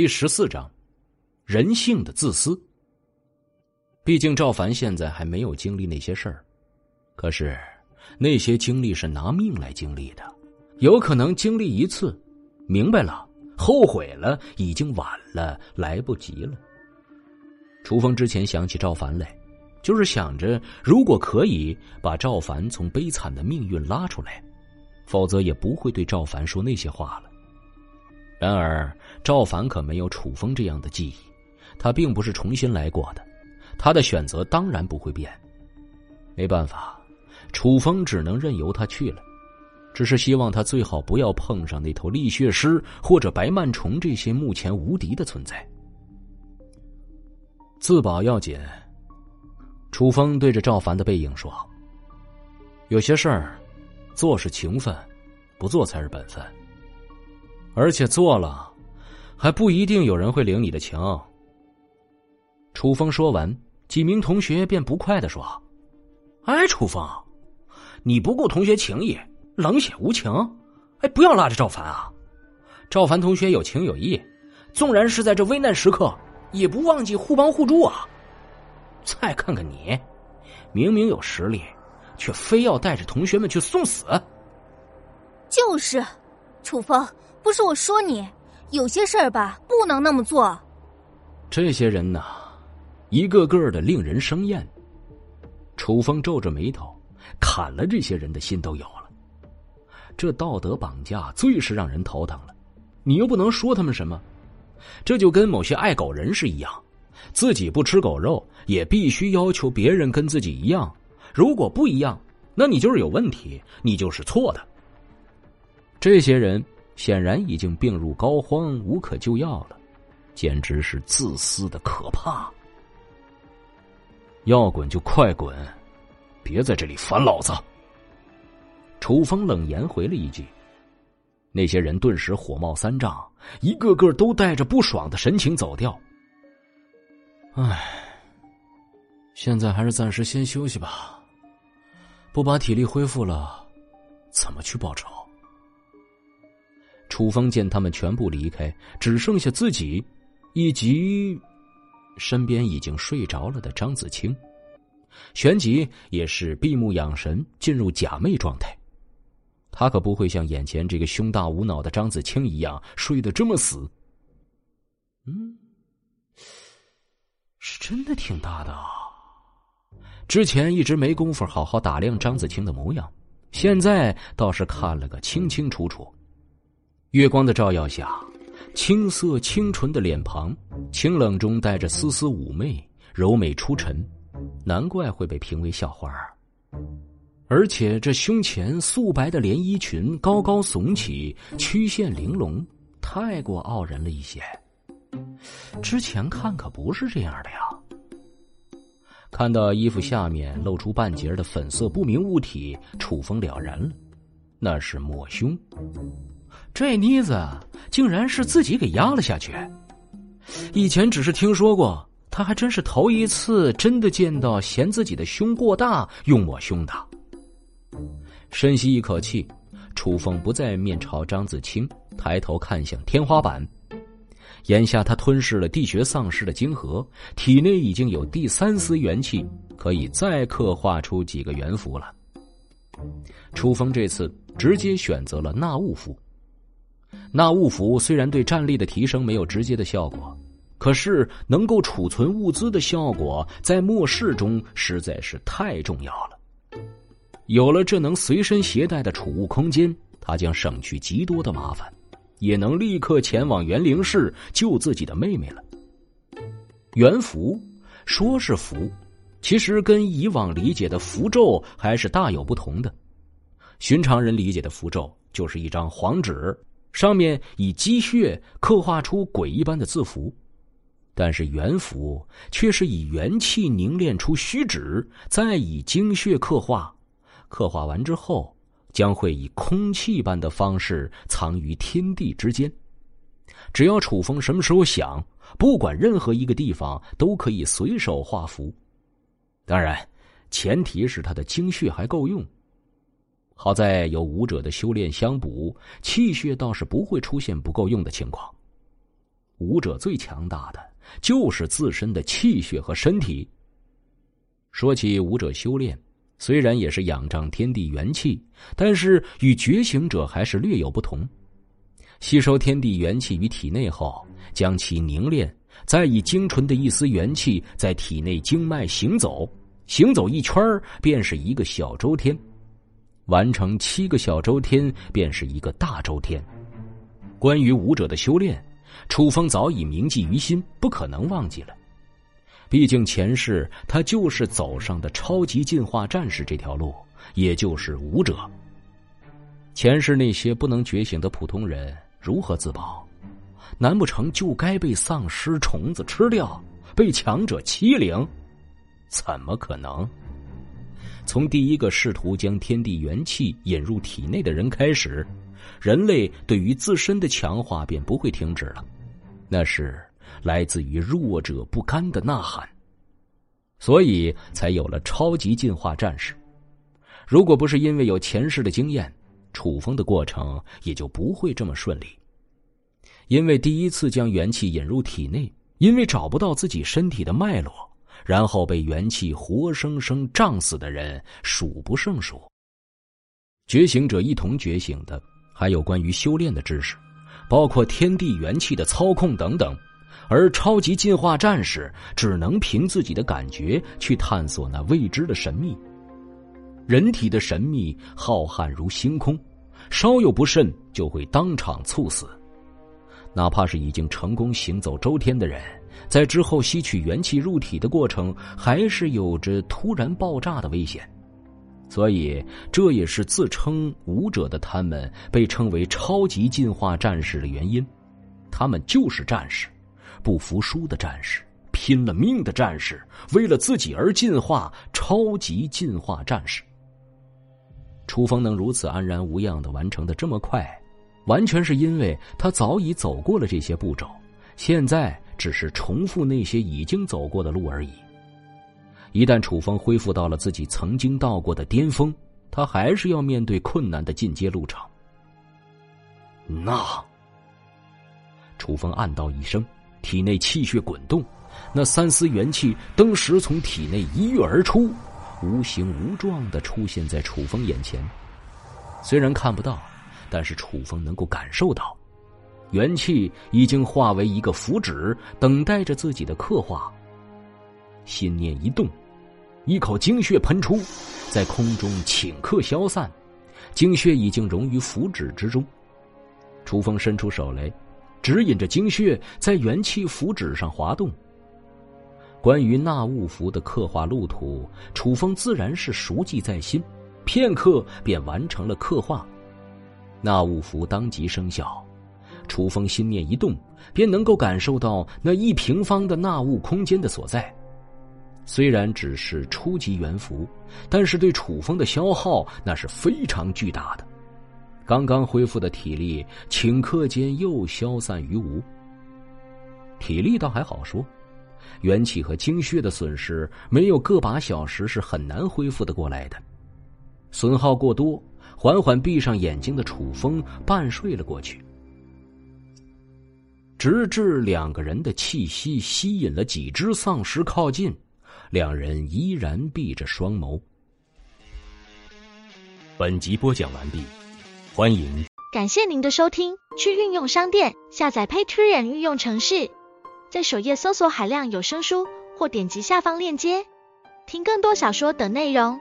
第十四章，人性的自私。毕竟赵凡现在还没有经历那些事儿，可是那些经历是拿命来经历的，有可能经历一次，明白了，后悔了，已经晚了，来不及了。楚风之前想起赵凡来，就是想着如果可以把赵凡从悲惨的命运拉出来。否则也不会对赵凡说那些话了。然而赵凡可没有楚风这样的记忆，他并不是重新来过的，他的选择当然不会变。没办法，楚风只能任由他去了，只是希望他最好不要碰上那头力血狮或者白曼虫这些目前无敌的存在。自保要紧。楚风对着赵凡的背影说：“有些事儿。”做是情分，不做才是本分。而且做了，还不一定有人会领你的情。楚风说完，几名同学便不快的说：“哎，楚风，你不顾同学情谊，冷血无情。哎，不要拉着赵凡啊！赵凡同学有情有义，纵然是在这危难时刻，也不忘记互帮互助啊。再看看你，明明有实力。”却非要带着同学们去送死。就是，楚风，不是我说你，有些事儿吧，不能那么做。这些人呐，一个个的令人生厌。楚风皱着眉头，砍了这些人的心都有了。这道德绑架最是让人头疼了，你又不能说他们什么，这就跟某些爱狗人士一样，自己不吃狗肉，也必须要求别人跟自己一样。如果不一样，那你就是有问题，你就是错的。这些人显然已经病入膏肓，无可救药了，简直是自私的可怕。要滚就快滚，别在这里烦老子！楚风冷言回了一句，那些人顿时火冒三丈，一个个都带着不爽的神情走掉。唉，现在还是暂时先休息吧。不把体力恢复了，怎么去报仇？楚风见他们全部离开，只剩下自己，以及身边已经睡着了的张子清。旋即也是闭目养神，进入假寐状态。他可不会像眼前这个胸大无脑的张子清一样睡得这么死。嗯，是真的挺大的啊。之前一直没工夫好好打量张子清的模样，现在倒是看了个清清楚楚。月光的照耀下，青涩清纯的脸庞，清冷中带着丝丝妩媚，柔美出尘，难怪会被评为校花。而且这胸前素白的连衣裙高高耸起，曲线玲珑，太过傲人了一些。之前看可不是这样的呀。看到衣服下面露出半截的粉色不明物体，楚风了然了，那是抹胸。这妮子竟然是自己给压了下去。以前只是听说过，他还真是头一次真的见到嫌自己的胸过大用抹胸的。深吸一口气，楚风不再面朝张子清，抬头看向天花板。眼下他吞噬了地穴丧尸的晶核，体内已经有第三丝元气，可以再刻画出几个元符了。楚风这次直接选择了纳物符。纳物符虽然对战力的提升没有直接的效果，可是能够储存物资的效果，在末世中实在是太重要了。有了这能随身携带的储物空间，他将省去极多的麻烦。也能立刻前往元灵市救自己的妹妹了。元符说是符，其实跟以往理解的符咒还是大有不同的。寻常人理解的符咒就是一张黄纸，上面以积血刻画出鬼一般的字符，但是元符却是以元气凝练出虚纸，再以精血刻画，刻画完之后。将会以空气般的方式藏于天地之间，只要楚风什么时候想，不管任何一个地方都可以随手画符。当然，前提是他的精血还够用。好在有武者的修炼相补，气血倒是不会出现不够用的情况。武者最强大的就是自身的气血和身体。说起武者修炼，虽然也是仰仗天地元气，但是与觉醒者还是略有不同。吸收天地元气于体内后，将其凝练，再以精纯的一丝元气在体内经脉行走，行走一圈便是一个小周天，完成七个小周天便是一个大周天。关于武者的修炼，楚风早已铭记于心，不可能忘记了。毕竟前世他就是走上的超级进化战士这条路，也就是武者。前世那些不能觉醒的普通人如何自保？难不成就该被丧尸虫子吃掉，被强者欺凌？怎么可能？从第一个试图将天地元气引入体内的人开始，人类对于自身的强化便不会停止了。那是。来自于弱者不甘的呐喊，所以才有了超级进化战士。如果不是因为有前世的经验，楚风的过程也就不会这么顺利。因为第一次将元气引入体内，因为找不到自己身体的脉络，然后被元气活生生胀死的人数不胜数。觉醒者一同觉醒的，还有关于修炼的知识，包括天地元气的操控等等。而超级进化战士只能凭自己的感觉去探索那未知的神秘。人体的神秘浩瀚如星空，稍有不慎就会当场猝死。哪怕是已经成功行走周天的人，在之后吸取元气入体的过程，还是有着突然爆炸的危险。所以，这也是自称武者的他们被称为超级进化战士的原因。他们就是战士。不服输的战士，拼了命的战士，为了自己而进化，超级进化战士。楚风能如此安然无恙的完成的这么快，完全是因为他早已走过了这些步骤，现在只是重复那些已经走过的路而已。一旦楚风恢复到了自己曾经到过的巅峰，他还是要面对困难的进阶路程。那，楚风暗道一声。体内气血滚动，那三丝元气登时从体内一跃而出，无形无状的出现在楚风眼前。虽然看不到，但是楚风能够感受到，元气已经化为一个符纸，等待着自己的刻画。心念一动，一口精血喷出，在空中顷刻消散，精血已经融于符纸之中。楚风伸出手来。指引着精血在元气符纸上滑动。关于纳物符的刻画路途，楚风自然是熟记在心，片刻便完成了刻画。纳物符当即生效，楚风心念一动，便能够感受到那一平方的纳物空间的所在。虽然只是初级元符，但是对楚风的消耗那是非常巨大的。刚刚恢复的体力，顷刻间又消散于无。体力倒还好说，元气和精血的损失，没有个把小时是很难恢复的过来的。损耗过多，缓缓闭上眼睛的楚风半睡了过去，直至两个人的气息吸引了几只丧尸靠近，两人依然闭着双眸。本集播讲完毕。欢迎，感谢您的收听。去应用商店下载 Patreon 运用程式，在首页搜索海量有声书，或点击下方链接听更多小说等内容。